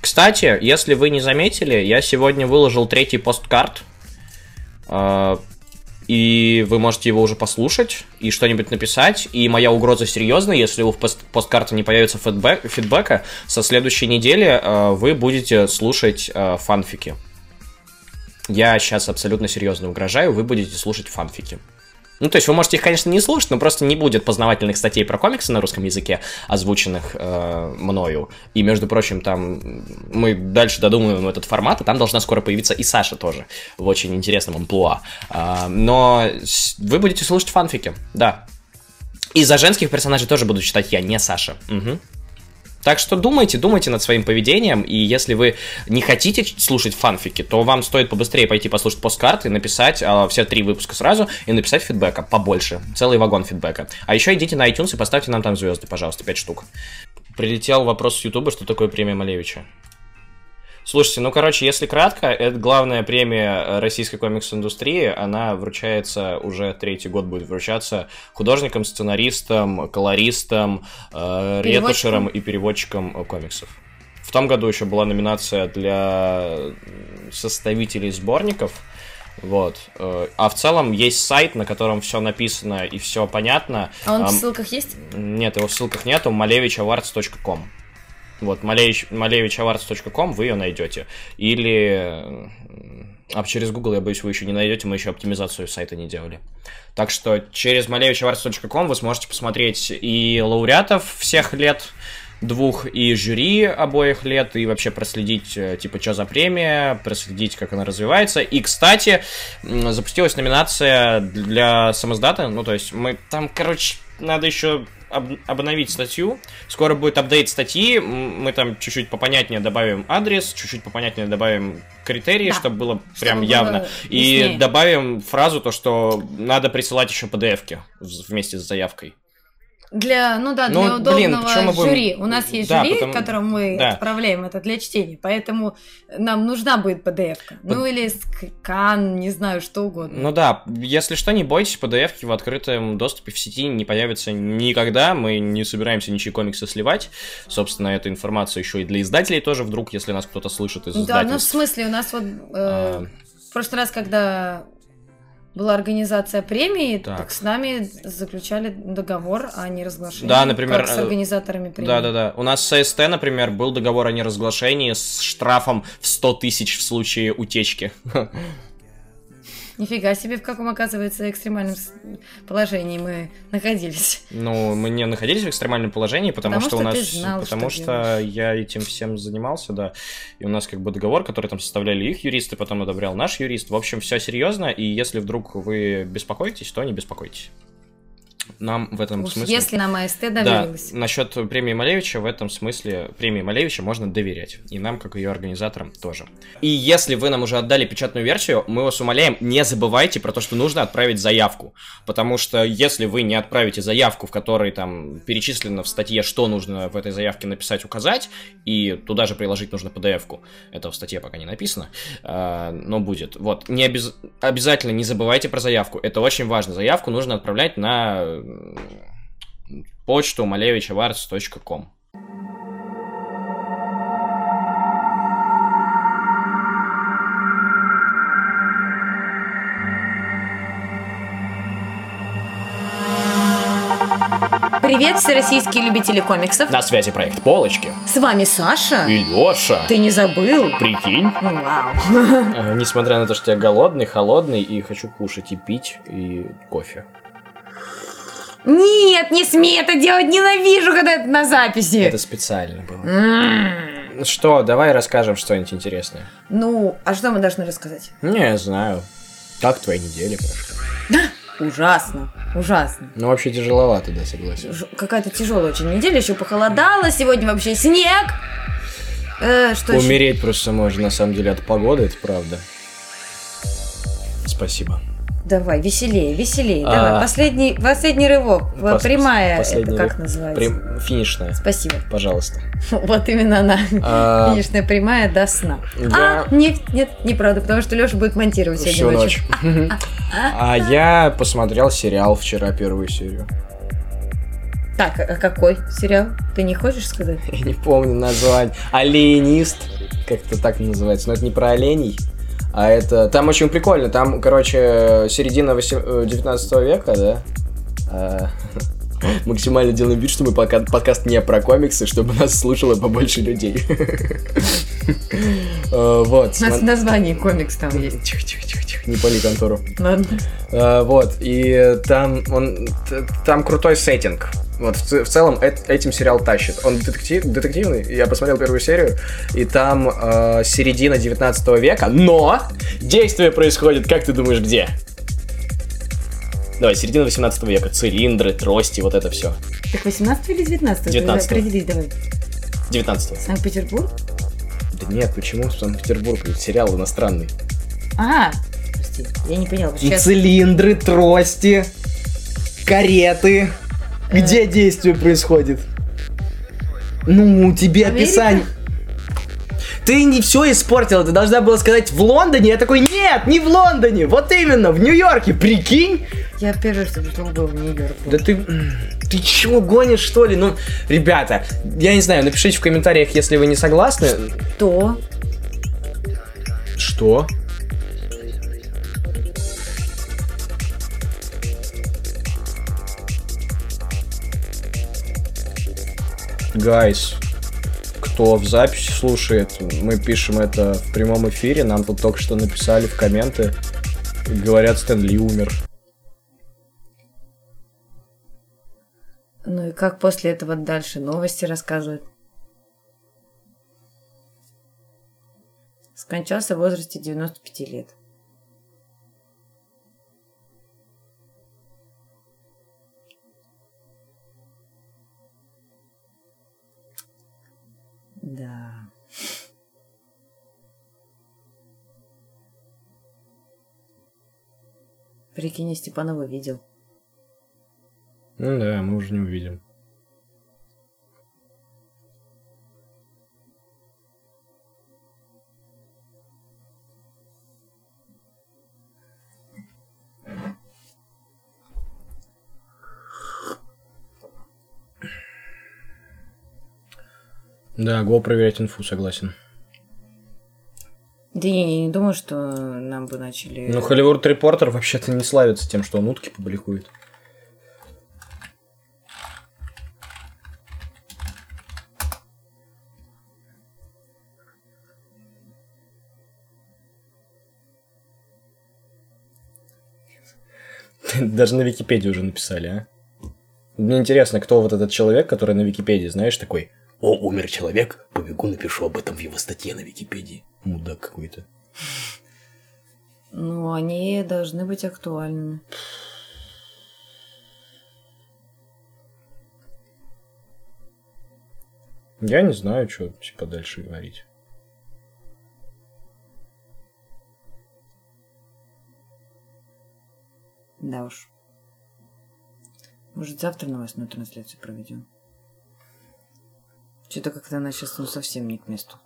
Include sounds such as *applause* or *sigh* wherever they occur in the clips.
Кстати, если вы не заметили, я сегодня выложил третий посткарт. Э, и вы можете его уже послушать и что-нибудь написать. И моя угроза серьезная, если у пост посткарта не появится фидбэк, фидбэка, со следующей недели э, вы будете слушать э, фанфики. Я сейчас абсолютно серьезно угрожаю, вы будете слушать фанфики. Ну, то есть вы можете их, конечно, не слушать, но просто не будет познавательных статей про комиксы на русском языке, озвученных э, мною. И, между прочим, там мы дальше додумываем этот формат, и там должна скоро появиться и Саша тоже в очень интересном амплуа. Э, но вы будете слушать фанфики, да. И за женских персонажей тоже буду читать я, не Саша. Угу. Так что думайте, думайте над своим поведением, и если вы не хотите слушать фанфики, то вам стоит побыстрее пойти послушать посткарты, написать э, все три выпуска сразу и написать фидбэка побольше, целый вагон фидбэка. А еще идите на iTunes и поставьте нам там звезды, пожалуйста, 5 штук. Прилетел вопрос с Ютуба, что такое премия Малевича. Слушайте, ну, короче, если кратко, это главная премия российской комикс-индустрии. Она вручается уже третий год будет вручаться художникам, сценаристам, колористам, э, ретушерам и переводчикам комиксов. В том году еще была номинация для составителей сборников. Вот. Э, а в целом есть сайт, на котором все написано и все понятно. А он в ссылках есть? Нет, его в ссылках нету. malevichawards.com. Вот, malevich.awards.com вы ее найдете. Или а через Google, я боюсь, вы еще не найдете, мы еще оптимизацию сайта не делали. Так что через malevichawards.com вы сможете посмотреть и лауреатов всех лет, двух и жюри обоих лет, и вообще проследить, э, типа, что за премия, проследить, как она развивается. И, кстати, запустилась номинация для самоздата, ну, то есть мы там, короче, надо еще об, обновить статью. Скоро будет апдейт статьи. Мы там чуть-чуть попонятнее добавим адрес, чуть-чуть попонятнее добавим критерии, да. чтобы было прям чтобы явно. Было и добавим фразу то, что надо присылать еще PDF-ки вместе с заявкой. Для, ну да, для ну, удобного блин, мы будем... жюри. У нас есть да, жюри, потому... которому мы да. отправляем это для чтения, поэтому нам нужна будет PDF. -ка. Под... Ну или скан, не знаю, что угодно. Ну да, если что, не бойтесь, PDF в открытом доступе в сети не появятся никогда. Мы не собираемся ничьи комиксы сливать. Собственно, эта информация еще и для издателей тоже вдруг, если нас кто-то слышит из Да, ну в смысле, у нас вот э, а... в прошлый раз, когда была организация премии, так. так с нами заключали договор о неразглашении. Да, например, с э, организаторами премии. Да, да, да. У нас с СТ, например, был договор о неразглашении с штрафом в 100 тысяч в случае утечки. *laughs* Нифига себе, в каком, оказывается, экстремальном положении мы находились. Ну, мы не находились в экстремальном положении, потому, потому что, что у нас... Знал, потому что, что я этим всем занимался, да. И у нас как бы договор, который там составляли их юристы, потом одобрял наш юрист. В общем, все серьезно, и если вдруг вы беспокоитесь, то не беспокойтесь нам в этом Уж смысле... Если нам АСТ доверилась. Да, насчет премии Малевича, в этом смысле премии Малевича можно доверять. И нам, как ее организаторам, тоже. И если вы нам уже отдали печатную версию, мы вас умоляем, не забывайте про то, что нужно отправить заявку. Потому что если вы не отправите заявку, в которой там перечислено в статье, что нужно в этой заявке написать, указать, и туда же приложить нужно PDF-ку, это в статье пока не написано, а, но будет. Вот, не обез... обязательно не забывайте про заявку, это очень важно. Заявку нужно отправлять на почту malevichavars.com. Привет, все российские любители комиксов. На связи проект Полочки. С вами Саша. И Леша. Ты не забыл? Прикинь. Ну, вау. Э, несмотря на то, что я голодный, холодный и хочу кушать и пить, и кофе. Нет, не смей это делать, ненавижу, когда это на записи. Это специально было. Что, давай расскажем что-нибудь интересное. Ну, а что мы должны рассказать? Не знаю. Как твоя неделя прошла? Да, ужасно, ужасно. Ну, вообще тяжеловато, да, согласен. Какая-то тяжелая очень неделя, еще похолодало, сегодня вообще снег. Э, что Умереть еще? просто можно, на самом деле, от погоды, это правда. Спасибо. Давай, веселее, веселее. А, Давай, последний, последний рывок. Пос, прямая, последний это как называется? Прям, финишная. Спасибо. Пожалуйста. *laughs* Вот именно она. А, финишная прямая до сна. Да. А, нет, нет, неправда, потому что Леша будет монтировать сегодня Всю ночью. А я посмотрел сериал вчера, первую серию. Так, а какой сериал? Ты не хочешь сказать? *laughs* Я не помню название. Оленист. Как-то так называется. Но это не про оленей. А это... Там очень прикольно. Там, короче, середина 19 э, века, да? А... *laughs* Максимально делаем вид, что мы пока подкаст не про комиксы, чтобы нас слушало побольше людей. *laughs* *laughs* Э, вот. У нас название комикс там есть. *laughs* Тихо, тихо, тихо, тихо. Не пали контору. Ладно. Э, вот. И там он... Там крутой сеттинг. Вот в, в целом э, этим сериал тащит. Он детектив, детективный. Я посмотрел первую серию, и там э, середина 19 века, но действие происходит, как ты думаешь, где? Давай, середина 18 века. Цилиндры, трости, вот это все. Так 18 или 19? 19. Определись давай. 19. Санкт-Петербург? Да нет, почему Санкт-Петербург? Сериал иностранный. А, прости, я не поняла. Сейчас... Цилиндры, трости, кареты. Где э. действие происходит? Ну, тебе Америка? описание. Ты не все испортила, ты должна была сказать в Лондоне. Я такой, нет, не в Лондоне, вот именно, в Нью-Йорке, прикинь. Я первый, пришел был в Нью-Йорк. Да ты... Ты чего гонишь, что ли? Ну, ребята, я не знаю, напишите в комментариях, если вы не согласны. Что? Что? Гайс, кто в записи слушает, мы пишем это в прямом эфире, нам тут только что написали в комменты, говорят, Стэнли умер. Ну и как после этого дальше новости рассказывают? Скончался в возрасте 95 лет. Да. Прикинь, Степанова видел. Ну да, мы уже не увидим. Да, го проверять инфу, согласен. Да я не думаю, что нам бы начали... Ну, Холливуд Репортер вообще-то не славится тем, что он утки публикует. *laughs* Даже на Википедии уже написали, а? Мне интересно, кто вот этот человек, который на Википедии, знаешь, такой «О, умер человек, побегу напишу об этом в его статье на Википедии». Мудак какой-то. Ну, они должны быть актуальными. Я не знаю, что типа дальше говорить. Да уж. Может, завтра новостную трансляцию проведем? Что-то как-то она сейчас ну, совсем не к месту.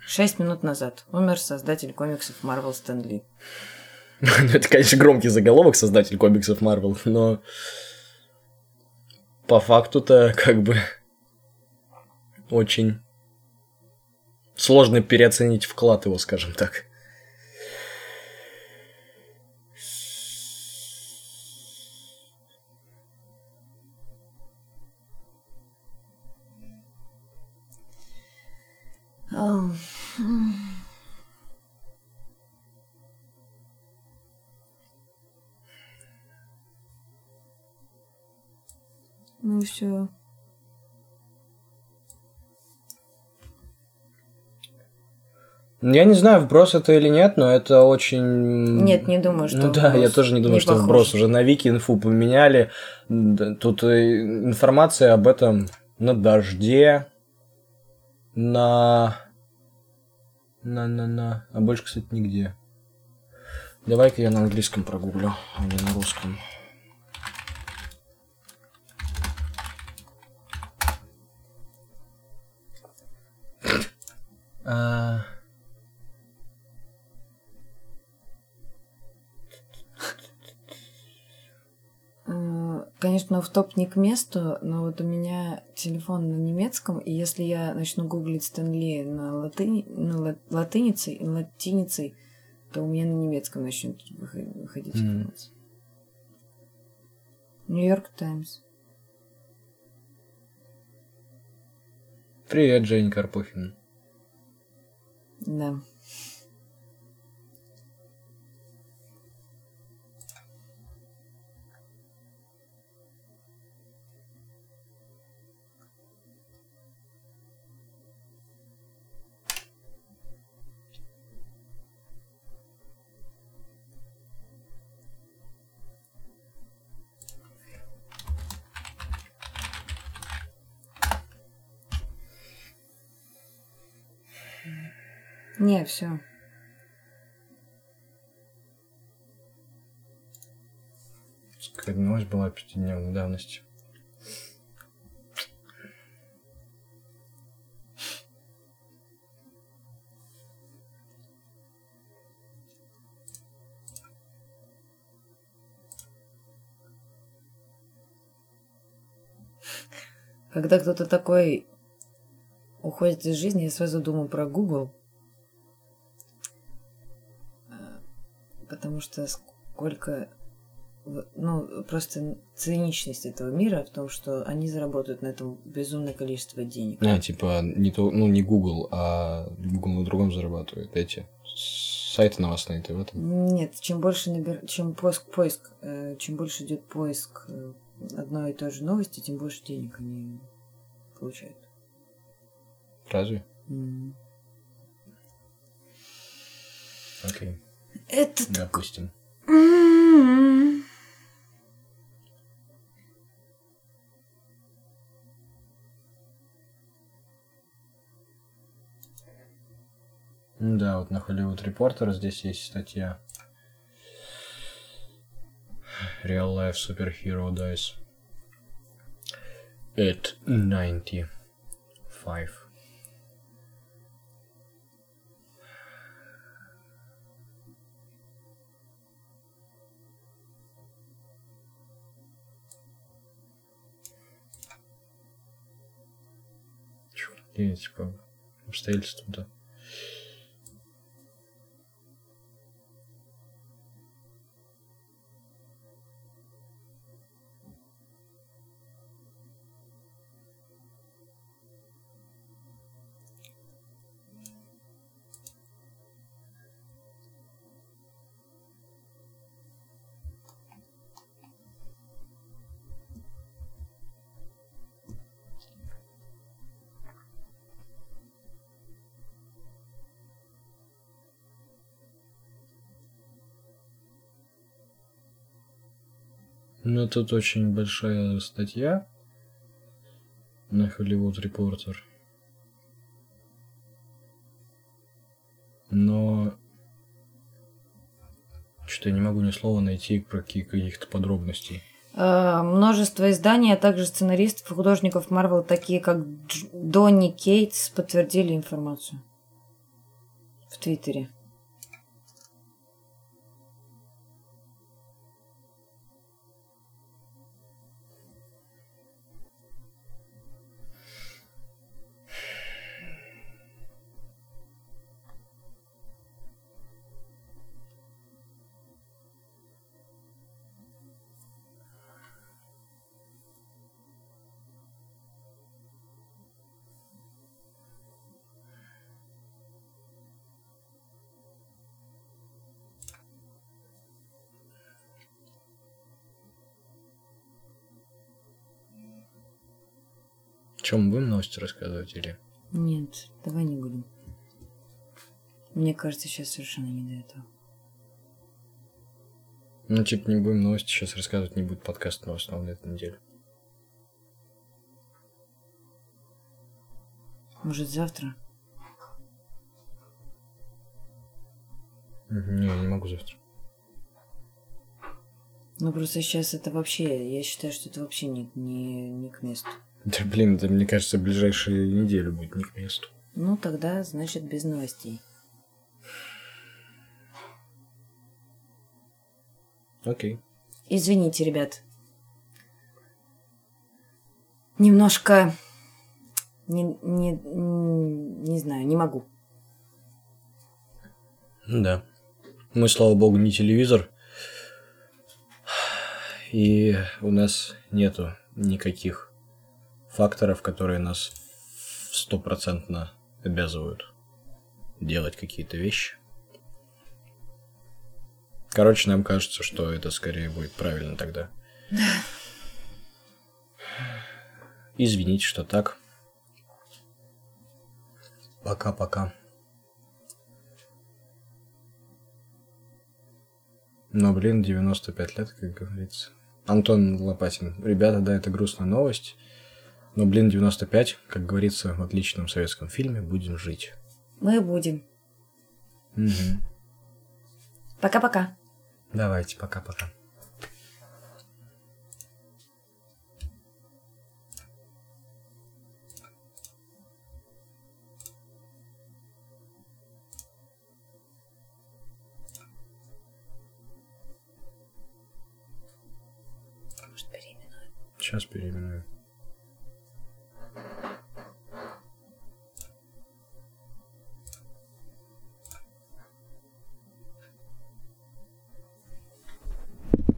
Шесть минут назад умер создатель комиксов Марвел Стэнли. *laughs* Ну, это, конечно, громкий заголовок создатель комиксов Марвел, но по факту-то как бы очень сложно переоценить вклад его, скажем так. Все. Я не знаю, вброс это или нет, но это очень... Нет, не думаю, что Ну да, я тоже не думаю, не что похож. вброс. Уже на Вики инфу поменяли. Тут э, информация об этом на дожде, на... На-на-на. А больше, кстати, нигде. Давай-ка я на английском прогуглю, а не на русском. А... конечно, в топ не к месту, но вот у меня телефон на немецком, и если я начну гуглить Стэнли на, латы... на ла... латыницей, латиницей, то у меня на немецком начнет выходить информация. Нью-Йорк Таймс. Привет, Жень Карпухин. Да. Не, все. Какая новость была пятидневной давности. Когда кто-то такой уходит из жизни, я сразу думаю про Google. Потому что сколько ну, просто циничность этого мира в том, что они заработают на этом безумное количество денег. А, типа, не то, ну, не Google, а Google на другом зарабатывает эти сайты новостные, ты в этом? Нет, чем больше набер... чем поиск, поиск, э, чем больше идет поиск э, одной и той же новости, тем больше денег они получают. Разве? Mm. Окей. Okay. Это... Допустим. Да, вот на Hollywood Reporter здесь есть статья. Real Life Superhero Dies at 95. И типа обстоятельствам-то. Ну, тут очень большая статья на Hollywood Reporter. Но что-то я не могу ни слова найти про каких-то подробностей. Э, множество изданий, а также сценаристов и художников Марвел, такие как Донни Кейтс, подтвердили информацию в Твиттере. Чем будем новости рассказывать или? Нет, давай не будем. Мне кажется, сейчас совершенно не до этого. Ну, типа, не будем новости сейчас рассказывать, не будет подкаст новостного на этой неделе. Может, завтра? Не, не могу завтра. Ну, просто сейчас это вообще, я считаю, что это вообще не, не, не к месту. Да блин, это, мне кажется, ближайшие недели будет не к месту. Ну, тогда, значит, без новостей. Окей. Извините, ребят. немножко... Не, не, не знаю, не могу. Да. Мы, слава богу, не телевизор. И у нас нету никаких факторов, которые нас стопроцентно обязывают делать какие-то вещи. Короче, нам кажется, что это скорее будет правильно тогда. Да. *laughs* Извините, что так. Пока-пока. Но, блин, 95 лет, как говорится. Антон Лопатин. Ребята, да, это грустная новость. Но, блин, 95, как говорится в отличном советском фильме, будем жить. Мы будем. Угу. Пока-пока. Давайте, пока-пока. Сейчас переименую.